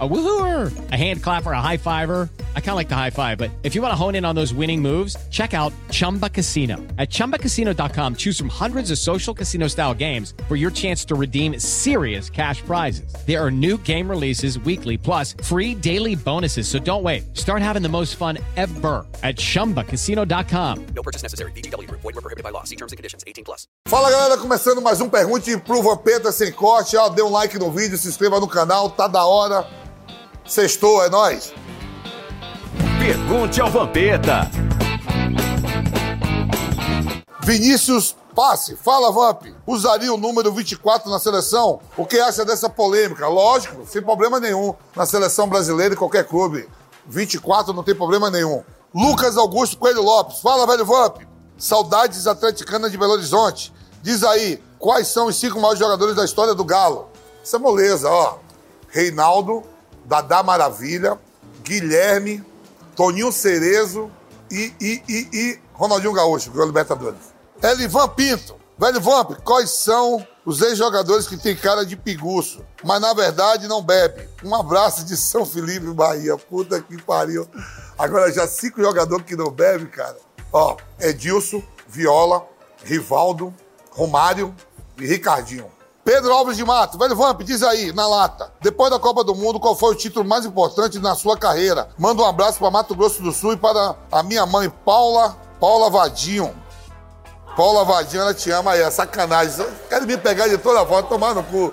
A woohooer, a hand clapper, a high fiver. I kind of like the high five, but if you want to hone in on those winning moves, check out Chumba Casino. At chumbacasino.com, choose from hundreds of social casino style games for your chance to redeem serious cash prizes. There are new game releases weekly, plus free daily bonuses. So don't wait. Start having the most fun ever at chumbacasino.com. No purchase necessary. BGW. Void were prohibited by law. See terms and conditions. 18 plus. Fala galera, começando mais um Pergunte pro Vampeta sem corte. Ó, dê um like no vídeo, se inscreva no canal, tá da hora. Sextou, é nóis. Pergunte ao Vampeta. Vinícius Passe, fala Vamp, usaria o número 24 na seleção? O que acha dessa polêmica? Lógico, sem problema nenhum. Na seleção brasileira e qualquer clube. 24 não tem problema nenhum. Lucas Augusto Coelho Lopes, fala velho Vamp. Saudades atleticanas de Belo Horizonte. Diz aí, quais são os cinco maiores jogadores da história do Galo? Isso é moleza, ó. Reinaldo, Dadá Maravilha, Guilherme, Toninho Cerezo e, e, e, e Ronaldinho Gaúcho, ganhou a Libertadores. Elivan Pinto, velho Vamp, quais são os ex-jogadores que tem cara de piguço, mas na verdade não bebe? Um abraço de São Felipe, Bahia. Puta que pariu. Agora já cinco jogadores que não bebem, cara. Ó, Edilson, Viola, Rivaldo, Romário e Ricardinho. Pedro Alves de Mato, velho Vamp, diz aí, na lata. Depois da Copa do Mundo, qual foi o título mais importante na sua carreira? Manda um abraço para Mato Grosso do Sul e para a minha mãe, Paula, Paula Vadinho. Paula Vadinho, ela te ama aí, é sacanagem. Quero me pegar de toda forma, tomar no cu.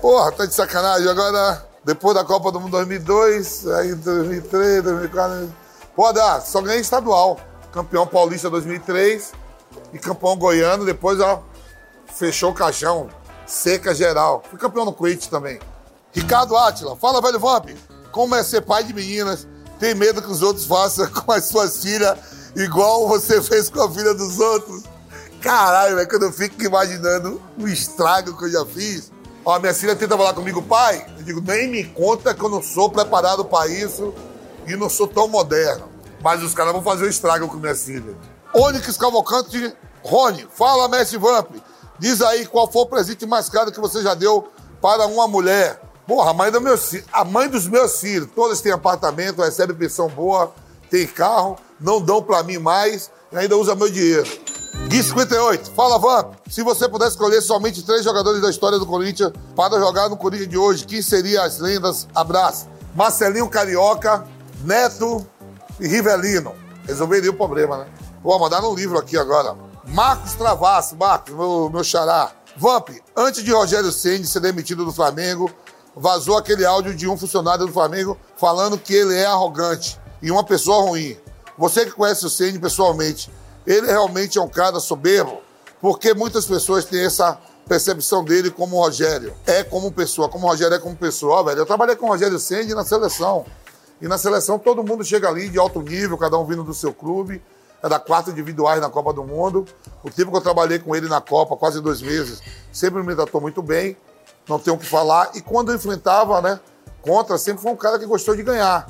Porra, tá de sacanagem. Agora, depois da Copa do Mundo 2002, aí 2003, 2004... Pô, dá, só ganhei estadual. Campeão paulista 2003 e campeão goiano. Depois, ó, fechou o caixão. Seca geral. Fui campeão no Quit também. Ricardo Átila, fala, velho Vamp. Como é ser pai de meninas? Tem medo que os outros façam com as suas filhas igual você fez com a filha dos outros? Caralho, velho, quando eu fico imaginando o estrago que eu já fiz. Ó, minha filha tenta falar comigo, pai. Eu digo, nem me conta que eu não sou preparado para isso e não sou tão moderno. Mas os caras vão fazer o estrago com minha filha. Onyx Cavalcante, Rony, fala, mestre Vamp. Diz aí qual foi o presente mais caro que você já deu para uma mulher. Porra, a mãe, do meu, a mãe dos meus filhos. Todas têm apartamento, recebem pensão boa, tem carro, não dão para mim mais e ainda usa meu dinheiro. Gui 58, fala Vamp. Se você pudesse escolher somente três jogadores da história do Corinthians para jogar no Corinthians de hoje, quem seriam as lendas? Abraço. Marcelinho Carioca, Neto e Rivelino. Resolveria o problema, né? Vou mandar um livro aqui agora. Marcos Travasso, Marcos, meu, meu xará. Vamp, antes de Rogério Ceni ser demitido do Flamengo, vazou aquele áudio de um funcionário do Flamengo falando que ele é arrogante e uma pessoa ruim. Você que conhece o Ceni pessoalmente, ele realmente é um cara soberbo, porque muitas pessoas têm essa percepção dele como Rogério. É como pessoa, como Rogério é como pessoa. Velho, eu trabalhei com o Rogério Ceni na seleção. E na seleção todo mundo chega ali de alto nível, cada um vindo do seu clube. Era quatro individuais na Copa do Mundo. O tempo que eu trabalhei com ele na Copa, quase dois meses, sempre me tratou muito bem. Não tenho o que falar. E quando eu enfrentava, né, contra, sempre foi um cara que gostou de ganhar.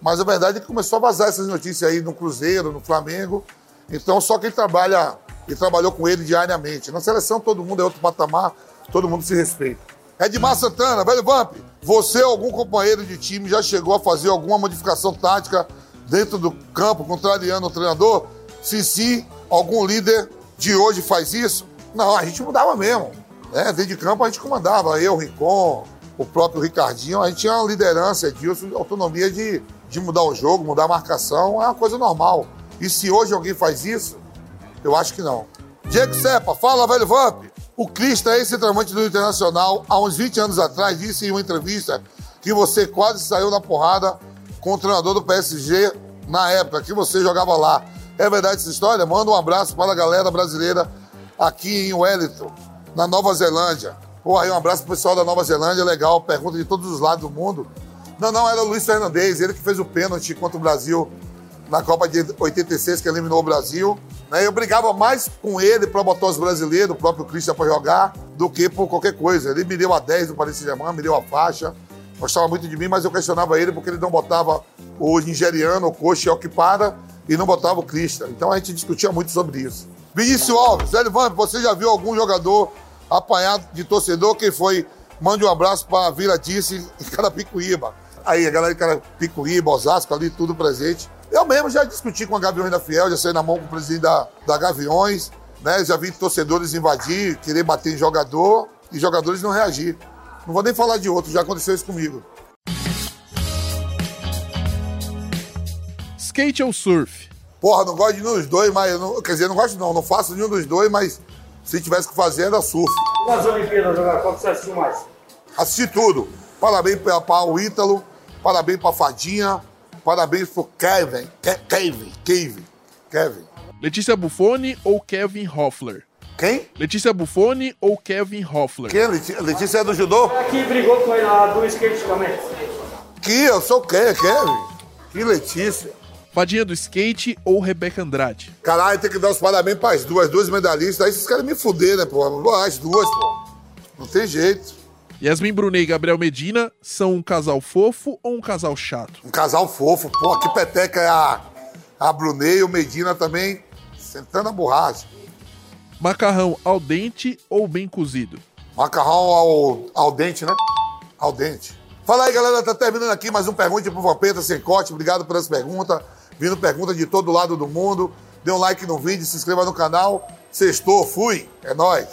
Mas a verdade é que começou a vazar essas notícias aí no Cruzeiro, no Flamengo. Então, só quem trabalha e trabalhou com ele diariamente. Na seleção, todo mundo é outro patamar, todo mundo se respeita. Edmar Santana, velho Vamp, você ou algum companheiro de time já chegou a fazer alguma modificação tática dentro do campo, contrariando o treinador? Se sim, algum líder de hoje faz isso? Não, a gente mudava mesmo. Né? Dentro de campo a gente comandava. Eu, o Ricon, o próprio Ricardinho, a gente tinha uma liderança disso, autonomia de, de mudar o jogo, mudar a marcação, é uma coisa normal. E se hoje alguém faz isso, eu acho que não. Diego Sepa, fala, velho Vamp. O Cristo é ex-centroavante do Internacional. Há uns 20 anos atrás, disse em uma entrevista que você quase saiu na porrada com o treinador do PSG na época que você jogava lá. É verdade essa história? Manda um abraço para a galera brasileira aqui em Wellington, na Nova Zelândia. Pô, aí um abraço pro pessoal da Nova Zelândia, legal. Pergunta de todos os lados do mundo. Não, não, era o Luiz Fernandes, ele que fez o pênalti contra o Brasil na Copa de 86, que eliminou o Brasil. Né? Eu brigava mais com ele para botar os brasileiros, o próprio Christian, para jogar, do que por qualquer coisa. Ele me deu a 10 do Paris Saint-Germain, me deu a faixa. Gostava muito de mim, mas eu questionava ele porque ele não botava o nigeriano, o coxa, o que para, e não botava o Christian. Então a gente discutia muito sobre isso. Vinícius Alves, Hélio você já viu algum jogador apanhado de torcedor? Quem foi? Mande um abraço para Vila Disse e Carapicuíba. Aí, a galera de Carapicuíba, Osasco, ali, tudo presente. Eu mesmo já discuti com a Gaviões da Fiel, já saí na mão com o presidente da, da Gaviões, né? Já vi torcedores invadir, querer bater em jogador e jogadores não reagir. Não vou nem falar de outros, já aconteceu isso comigo. Skate ou surf? Porra, não gosto de nenhum dos dois, mas. Não, quer dizer, não gosto não, não faço nenhum dos dois, mas se tivesse que fazer era surf. Nas Olimpíadas, que você assistiu mais? Assisti tudo. Parabéns para o Ítalo, parabéns para Fadinha, parabéns pro Kevin. Ke Kevin, Kevin, Kevin. Letícia Buffoni ou Kevin Hoffler? Quem? Letícia Buffoni ou Kevin Hoffler? Quem? Letícia, Letícia é do judô? Aqui brigou com ele lá do skate também. Que? Eu sou quem? Kevin? Que Letícia? Fadinha do skate ou Rebeca Andrade? Caralho, tem que dar os parabéns para as duas, duas medalhistas. Aí vocês querem me fuder, né, pô? As duas, pô. Não tem jeito. Yasmin Brunet e Gabriel Medina são um casal fofo ou um casal chato? Um casal fofo, pô. Que peteca é a, a Brunet e o Medina também sentando a borracha. Macarrão al dente ou bem cozido? Macarrão ao, ao dente, né? Ao dente. Fala aí, galera. Tá terminando aqui mais um Pergunte pro Vampeta Sem Corte. Obrigado por essa pergunta. Vindo pergunta de todo lado do mundo. Dê um like no vídeo, se inscreva no canal. Sextou, fui. É nóis.